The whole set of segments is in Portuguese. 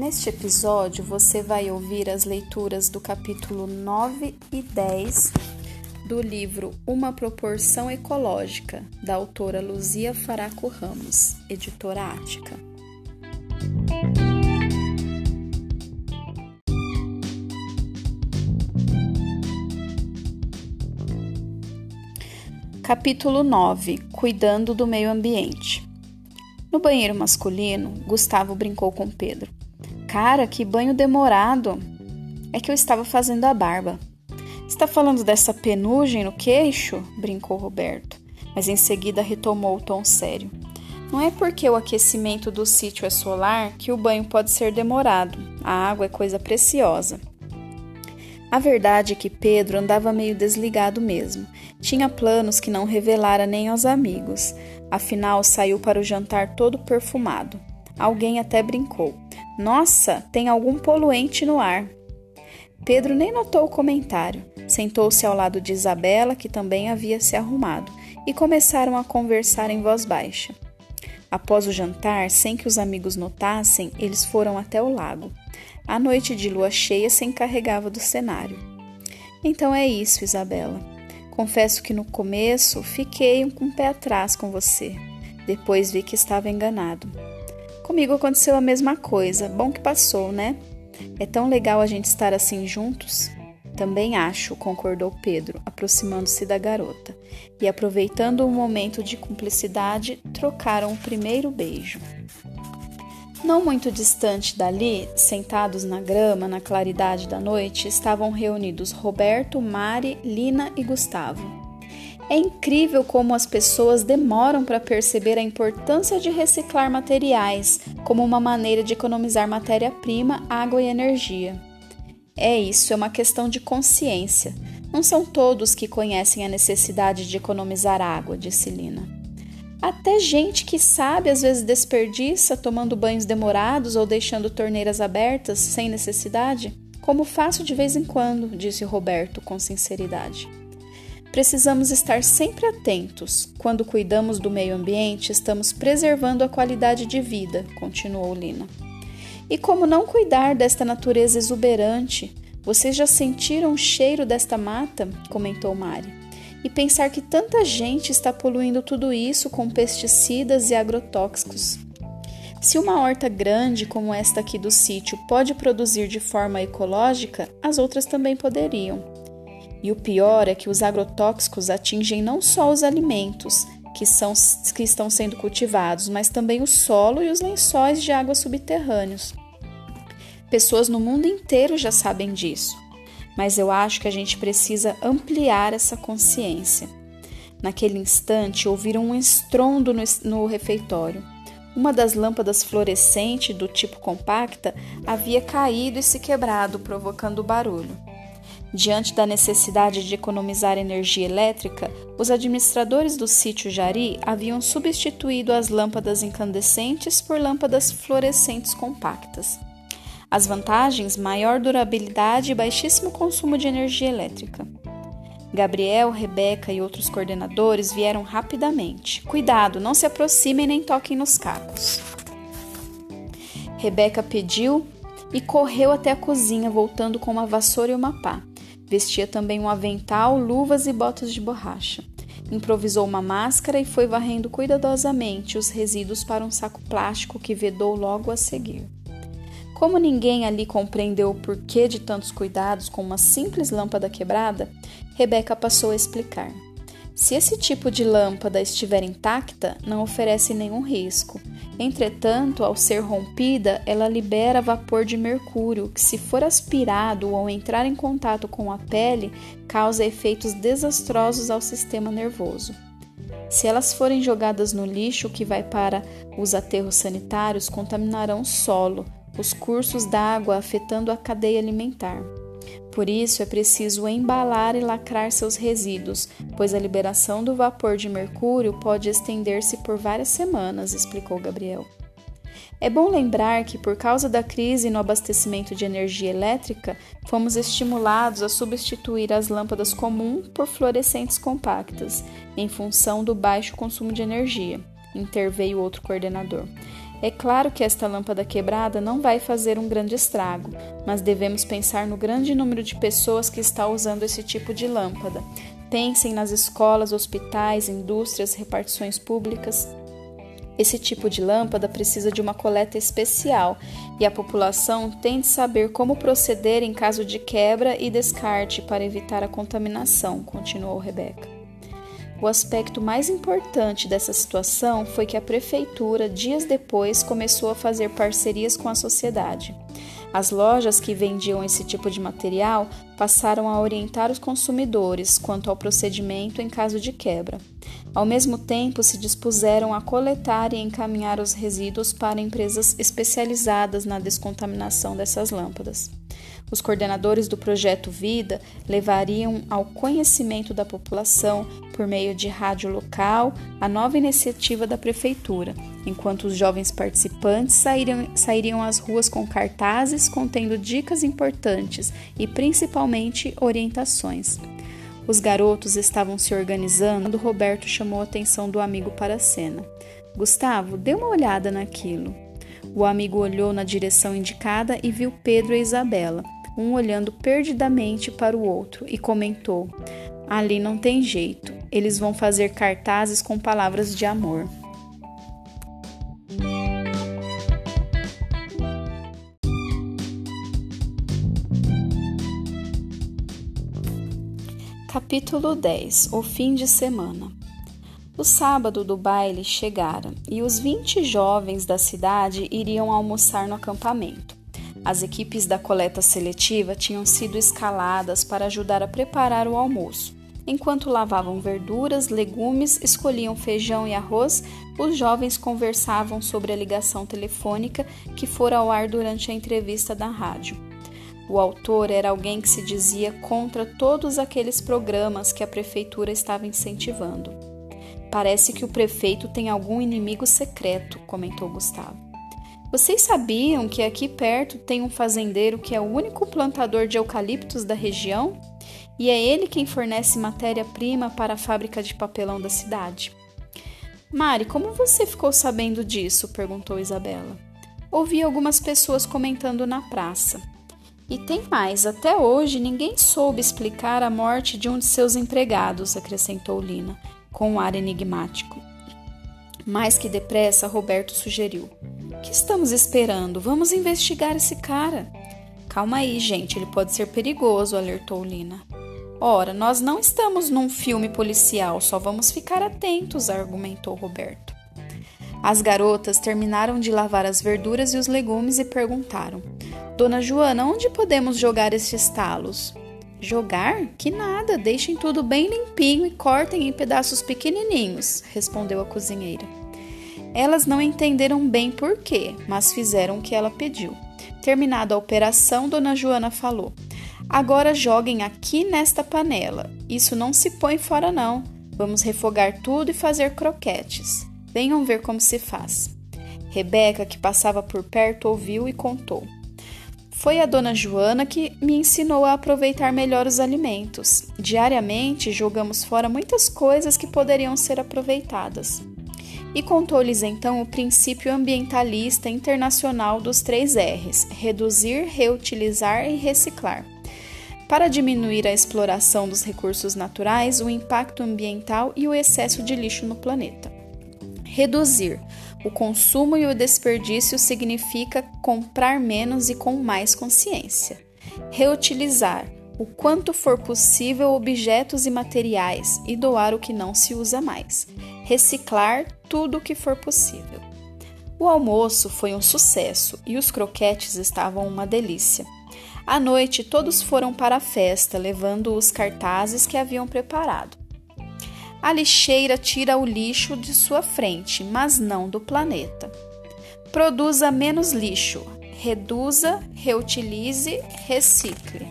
Neste episódio, você vai ouvir as leituras do capítulo 9 e 10 do livro Uma Proporção Ecológica, da autora Luzia Faraco Ramos, editora Ática. Capítulo 9 Cuidando do Meio Ambiente No banheiro masculino, Gustavo brincou com Pedro. Cara, que banho demorado! É que eu estava fazendo a barba. Está falando dessa penugem no queixo? brincou Roberto, mas em seguida retomou o tom sério. Não é porque o aquecimento do sítio é solar que o banho pode ser demorado. A água é coisa preciosa. A verdade é que Pedro andava meio desligado mesmo. Tinha planos que não revelara nem aos amigos. Afinal, saiu para o jantar todo perfumado. Alguém até brincou. Nossa, tem algum poluente no ar. Pedro nem notou o comentário. Sentou-se ao lado de Isabela, que também havia se arrumado, e começaram a conversar em voz baixa. Após o jantar, sem que os amigos notassem, eles foram até o lago. A noite de lua cheia se encarregava do cenário. Então é isso, Isabela. Confesso que no começo fiquei um com o pé atrás com você. Depois vi que estava enganado. Comigo aconteceu a mesma coisa. Bom que passou, né? É tão legal a gente estar assim juntos. Também acho, concordou Pedro, aproximando-se da garota. E aproveitando um momento de cumplicidade, trocaram o primeiro beijo. Não muito distante dali, sentados na grama, na claridade da noite, estavam reunidos Roberto, Mari, Lina e Gustavo. É incrível como as pessoas demoram para perceber a importância de reciclar materiais como uma maneira de economizar matéria-prima, água e energia. É isso, é uma questão de consciência. Não são todos que conhecem a necessidade de economizar água, disse Lina. Até gente que sabe às vezes desperdiça tomando banhos demorados ou deixando torneiras abertas sem necessidade, como faço de vez em quando, disse Roberto com sinceridade. Precisamos estar sempre atentos. Quando cuidamos do meio ambiente, estamos preservando a qualidade de vida, continuou Lina. E como não cuidar desta natureza exuberante? Vocês já sentiram o cheiro desta mata? comentou Mari. E pensar que tanta gente está poluindo tudo isso com pesticidas e agrotóxicos. Se uma horta grande como esta aqui do sítio pode produzir de forma ecológica, as outras também poderiam. E o pior é que os agrotóxicos atingem não só os alimentos que, são, que estão sendo cultivados, mas também o solo e os lençóis de água subterrâneos. Pessoas no mundo inteiro já sabem disso, mas eu acho que a gente precisa ampliar essa consciência. Naquele instante, ouviram um estrondo no, no refeitório. Uma das lâmpadas fluorescente do tipo compacta havia caído e se quebrado, provocando barulho. Diante da necessidade de economizar energia elétrica, os administradores do sítio Jari haviam substituído as lâmpadas incandescentes por lâmpadas fluorescentes compactas. As vantagens: maior durabilidade e baixíssimo consumo de energia elétrica. Gabriel, Rebeca e outros coordenadores vieram rapidamente. Cuidado, não se aproximem nem toquem nos cacos. Rebeca pediu e correu até a cozinha, voltando com uma vassoura e uma pá. Vestia também um avental, luvas e botas de borracha. Improvisou uma máscara e foi varrendo cuidadosamente os resíduos para um saco plástico que vedou logo a seguir. Como ninguém ali compreendeu o porquê de tantos cuidados com uma simples lâmpada quebrada, Rebeca passou a explicar. Se esse tipo de lâmpada estiver intacta, não oferece nenhum risco. Entretanto, ao ser rompida, ela libera vapor de mercúrio, que, se for aspirado ou entrar em contato com a pele, causa efeitos desastrosos ao sistema nervoso. Se elas forem jogadas no lixo que vai para os aterros sanitários, contaminarão o solo, os cursos d'água, afetando a cadeia alimentar. Por isso é preciso embalar e lacrar seus resíduos, pois a liberação do vapor de mercúrio pode estender-se por várias semanas, explicou Gabriel. É bom lembrar que, por causa da crise no abastecimento de energia elétrica, fomos estimulados a substituir as lâmpadas comuns por fluorescentes compactas, em função do baixo consumo de energia, interveio outro coordenador. É claro que esta lâmpada quebrada não vai fazer um grande estrago, mas devemos pensar no grande número de pessoas que está usando esse tipo de lâmpada. Pensem nas escolas, hospitais, indústrias, repartições públicas. Esse tipo de lâmpada precisa de uma coleta especial e a população tem de saber como proceder em caso de quebra e descarte para evitar a contaminação, continuou Rebeca. O aspecto mais importante dessa situação foi que a prefeitura, dias depois, começou a fazer parcerias com a sociedade. As lojas que vendiam esse tipo de material passaram a orientar os consumidores quanto ao procedimento em caso de quebra. Ao mesmo tempo, se dispuseram a coletar e encaminhar os resíduos para empresas especializadas na descontaminação dessas lâmpadas. Os coordenadores do projeto Vida levariam ao conhecimento da população, por meio de rádio local, a nova iniciativa da prefeitura, enquanto os jovens participantes sairiam, sairiam às ruas com cartazes contendo dicas importantes e principalmente orientações. Os garotos estavam se organizando quando Roberto chamou a atenção do amigo para a cena. Gustavo, dê uma olhada naquilo. O amigo olhou na direção indicada e viu Pedro e Isabela, um olhando perdidamente para o outro, e comentou: Ali não tem jeito, eles vão fazer cartazes com palavras de amor. Capítulo 10 O fim de semana o sábado do baile chegara e os 20 jovens da cidade iriam almoçar no acampamento. As equipes da coleta seletiva tinham sido escaladas para ajudar a preparar o almoço. Enquanto lavavam verduras, legumes, escolhiam feijão e arroz, os jovens conversavam sobre a ligação telefônica que fora ao ar durante a entrevista da rádio. O autor era alguém que se dizia contra todos aqueles programas que a prefeitura estava incentivando. Parece que o prefeito tem algum inimigo secreto, comentou Gustavo. Vocês sabiam que aqui perto tem um fazendeiro que é o único plantador de eucaliptos da região? E é ele quem fornece matéria-prima para a fábrica de papelão da cidade. Mari, como você ficou sabendo disso? perguntou Isabela. Ouvi algumas pessoas comentando na praça. E tem mais, até hoje ninguém soube explicar a morte de um de seus empregados, acrescentou Lina com um ar enigmático. Mais que depressa, Roberto sugeriu: Que estamos esperando? Vamos investigar esse cara. Calma aí, gente, ele pode ser perigoso, alertou Lina. Ora, nós não estamos num filme policial, só vamos ficar atentos, argumentou Roberto. As garotas terminaram de lavar as verduras e os legumes e perguntaram: Dona Joana, onde podemos jogar estes talos? Jogar? Que nada, deixem tudo bem limpinho e cortem em pedaços pequenininhos, respondeu a cozinheira. Elas não entenderam bem por quê, mas fizeram o que ela pediu. Terminada a operação, Dona Joana falou: Agora joguem aqui nesta panela. Isso não se põe fora, não. Vamos refogar tudo e fazer croquetes. Venham ver como se faz. Rebeca, que passava por perto, ouviu e contou. Foi a dona Joana que me ensinou a aproveitar melhor os alimentos. Diariamente jogamos fora muitas coisas que poderiam ser aproveitadas. E contou-lhes então o princípio ambientalista internacional dos três R's: reduzir, reutilizar e reciclar. Para diminuir a exploração dos recursos naturais, o impacto ambiental e o excesso de lixo no planeta. Reduzir o consumo e o desperdício significa comprar menos e com mais consciência. Reutilizar o quanto for possível objetos e materiais e doar o que não se usa mais. Reciclar tudo o que for possível. O almoço foi um sucesso e os croquetes estavam uma delícia. À noite, todos foram para a festa, levando os cartazes que haviam preparado. A lixeira tira o lixo de sua frente, mas não do planeta. Produza menos lixo. Reduza, reutilize, recicle.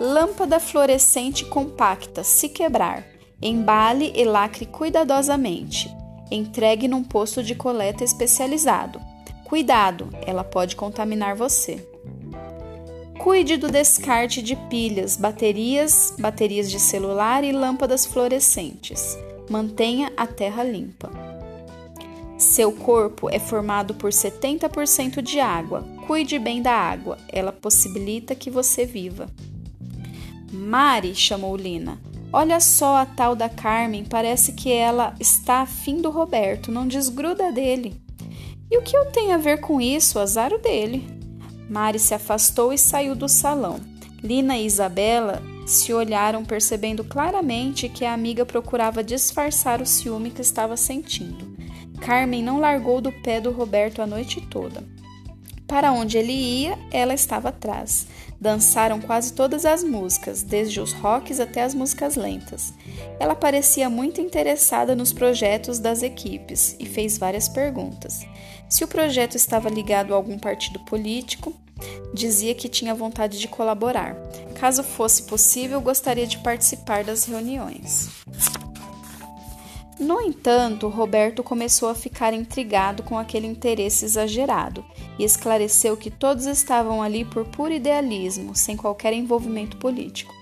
Lâmpada fluorescente compacta, se quebrar, embale e lacre cuidadosamente. Entregue num posto de coleta especializado. Cuidado, ela pode contaminar você. Cuide do descarte de pilhas, baterias, baterias de celular e lâmpadas fluorescentes. Mantenha a terra limpa. Seu corpo é formado por 70% de água. Cuide bem da água, ela possibilita que você viva. Mari, chamou Lina. Olha só a tal da Carmen, parece que ela está afim do Roberto, não desgruda dele. E o que eu tenho a ver com isso? Azar o dele. Mari se afastou e saiu do salão. Lina e Isabela se olharam, percebendo claramente que a amiga procurava disfarçar o ciúme que estava sentindo. Carmen não largou do pé do Roberto a noite toda. Para onde ele ia, ela estava atrás. Dançaram quase todas as músicas, desde os rocks até as músicas lentas. Ela parecia muito interessada nos projetos das equipes e fez várias perguntas. Se o projeto estava ligado a algum partido político, dizia que tinha vontade de colaborar. Caso fosse possível, gostaria de participar das reuniões. No entanto, Roberto começou a ficar intrigado com aquele interesse exagerado e esclareceu que todos estavam ali por puro idealismo, sem qualquer envolvimento político.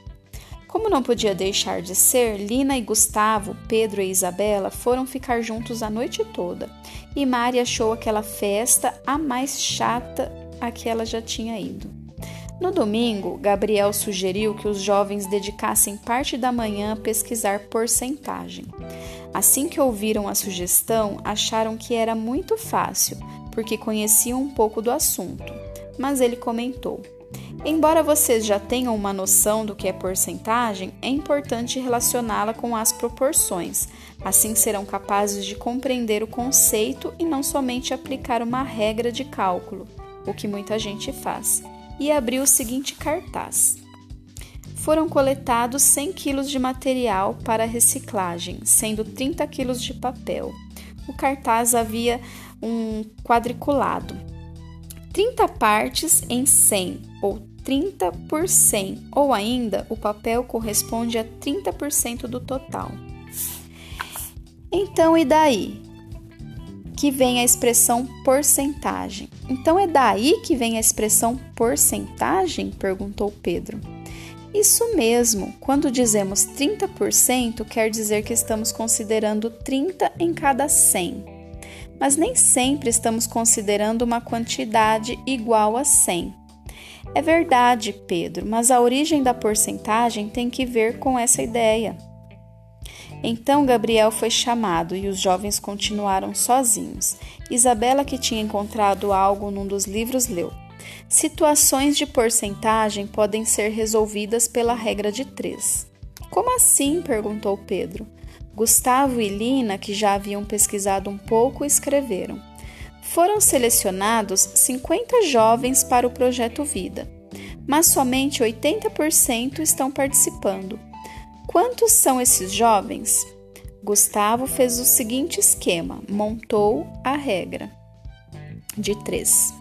Como não podia deixar de ser, Lina e Gustavo, Pedro e Isabela foram ficar juntos a noite toda, e Mari achou aquela festa a mais chata a que ela já tinha ido. No domingo, Gabriel sugeriu que os jovens dedicassem parte da manhã a pesquisar porcentagem. Assim que ouviram a sugestão, acharam que era muito fácil, porque conheciam um pouco do assunto. Mas ele comentou: Embora vocês já tenham uma noção do que é porcentagem, é importante relacioná-la com as proporções. Assim serão capazes de compreender o conceito e não somente aplicar uma regra de cálculo, o que muita gente faz. E abriu o seguinte cartaz: foram coletados 100 kg de material para reciclagem, sendo 30 kg de papel. O cartaz havia um quadriculado. 30 partes em 100 ou 30 por 100, ou ainda o papel corresponde a 30% do total. Então, e daí? Que vem a expressão porcentagem. Então, é daí que vem a expressão porcentagem? perguntou Pedro. Isso mesmo, quando dizemos 30%, quer dizer que estamos considerando 30 em cada 100. Mas nem sempre estamos considerando uma quantidade igual a 100. É verdade, Pedro, mas a origem da porcentagem tem que ver com essa ideia. Então Gabriel foi chamado e os jovens continuaram sozinhos. Isabela, que tinha encontrado algo num dos livros, leu. Situações de porcentagem podem ser resolvidas pela regra de 3. Como assim? perguntou Pedro. Gustavo e Lina, que já haviam pesquisado um pouco, escreveram. Foram selecionados 50 jovens para o projeto Vida, mas somente 80% estão participando. Quantos são esses jovens? Gustavo fez o seguinte esquema: montou a regra de três.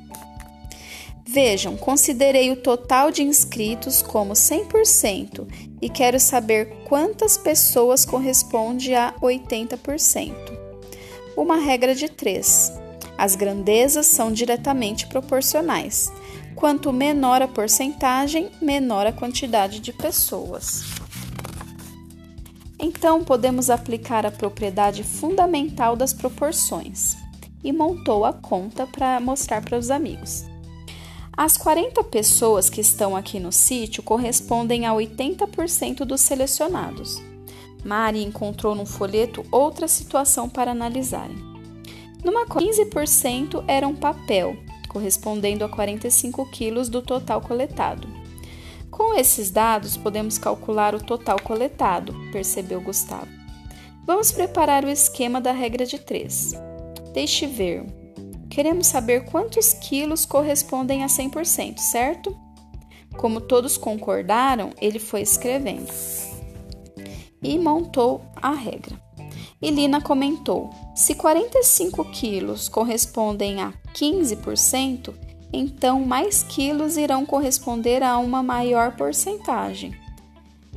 Vejam, considerei o total de inscritos como 100% e quero saber quantas pessoas corresponde a 80%. Uma regra de três. As grandezas são diretamente proporcionais. Quanto menor a porcentagem, menor a quantidade de pessoas. Então, podemos aplicar a propriedade fundamental das proporções. E montou a conta para mostrar para os amigos. As 40 pessoas que estão aqui no sítio correspondem a 80% dos selecionados. Mari encontrou num folheto outra situação para analisarem. Numa 15% era um papel, correspondendo a 45 quilos do total coletado. Com esses dados, podemos calcular o total coletado, percebeu Gustavo. Vamos preparar o esquema da regra de 3. Deixe ver. Queremos saber quantos quilos correspondem a 100%, certo? Como todos concordaram, ele foi escrevendo e montou a regra. E Lina comentou: se 45 quilos correspondem a 15%, então mais quilos irão corresponder a uma maior porcentagem.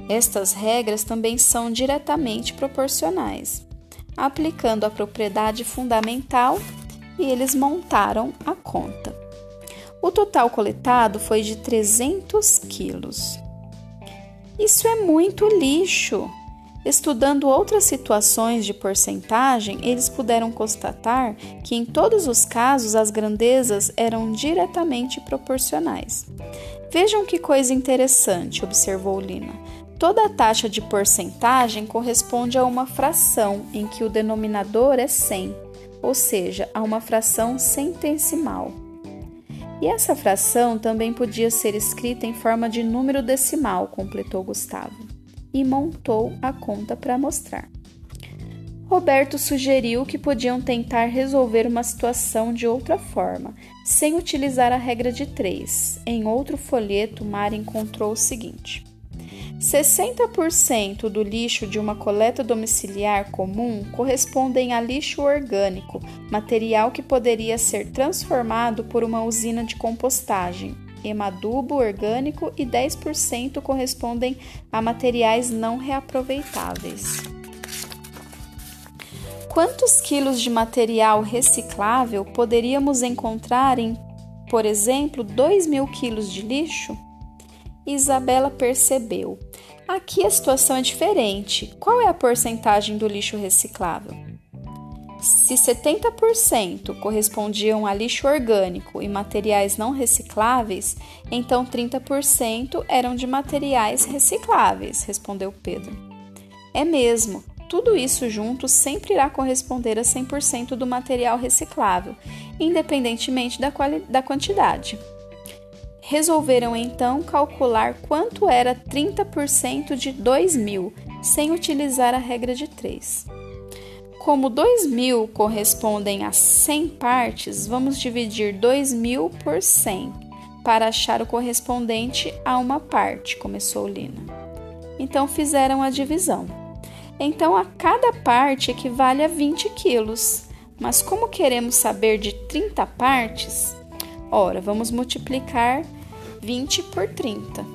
Estas regras também são diretamente proporcionais. Aplicando a propriedade fundamental, e eles montaram a conta. O total coletado foi de 300 quilos. Isso é muito lixo. Estudando outras situações de porcentagem, eles puderam constatar que em todos os casos as grandezas eram diretamente proporcionais. Vejam que coisa interessante, observou Lina. Toda a taxa de porcentagem corresponde a uma fração em que o denominador é 100, ou seja, a uma fração centesimal. E essa fração também podia ser escrita em forma de número decimal, completou Gustavo e montou a conta para mostrar. Roberto sugeriu que podiam tentar resolver uma situação de outra forma, sem utilizar a regra de três. Em outro folheto, Mari encontrou o seguinte: 60% do lixo de uma coleta domiciliar comum correspondem a lixo orgânico, material que poderia ser transformado por uma usina de compostagem, hemadubo orgânico e 10% correspondem a materiais não reaproveitáveis. Quantos quilos de material reciclável poderíamos encontrar em, por exemplo, 2 mil quilos de lixo? Isabela percebeu. Aqui a situação é diferente. Qual é a porcentagem do lixo reciclável? Se 70% correspondiam a lixo orgânico e materiais não recicláveis, então 30% eram de materiais recicláveis, respondeu Pedro. É mesmo, tudo isso junto sempre irá corresponder a 100% do material reciclável, independentemente da, da quantidade. Resolveram então calcular quanto era 30% de 2 mil, sem utilizar a regra de 3. Como 2.000 correspondem a 100 partes, vamos dividir 2.000 por 100 para achar o correspondente a uma parte, começou Lina. Então fizeram a divisão. Então a cada parte equivale a 20 quilos. Mas como queremos saber de 30 partes? Ora, vamos multiplicar 20 por 30.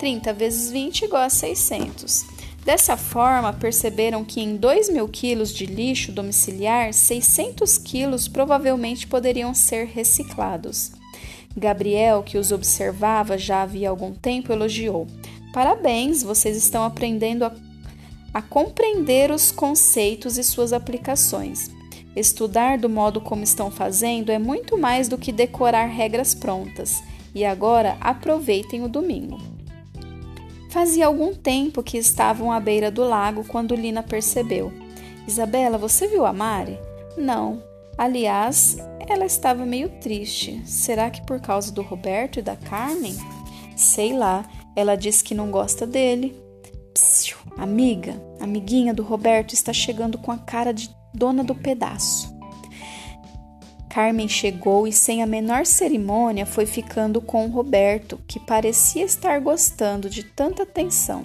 30 vezes 20 igual a 600. Dessa forma, perceberam que em 2 mil quilos de lixo domiciliar, 600 quilos provavelmente poderiam ser reciclados. Gabriel, que os observava já havia algum tempo, elogiou: Parabéns, vocês estão aprendendo a, a compreender os conceitos e suas aplicações. Estudar do modo como estão fazendo é muito mais do que decorar regras prontas. E agora aproveitem o domingo. Fazia algum tempo que estavam à beira do lago quando Lina percebeu. Isabela, você viu a Mari? Não. Aliás, ela estava meio triste. Será que por causa do Roberto e da Carmen? Sei lá, ela disse que não gosta dele. Psiu, amiga, amiguinha do Roberto está chegando com a cara de dona do pedaço. Carmen chegou e, sem a menor cerimônia, foi ficando com Roberto, que parecia estar gostando de tanta atenção.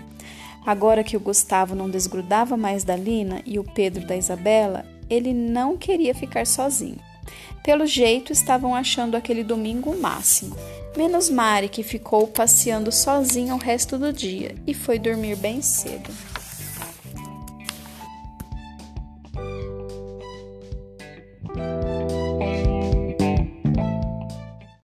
Agora que o Gustavo não desgrudava mais da Lina e o Pedro da Isabela, ele não queria ficar sozinho. Pelo jeito, estavam achando aquele domingo o máximo. Menos Mari, que ficou passeando sozinha o resto do dia e foi dormir bem cedo.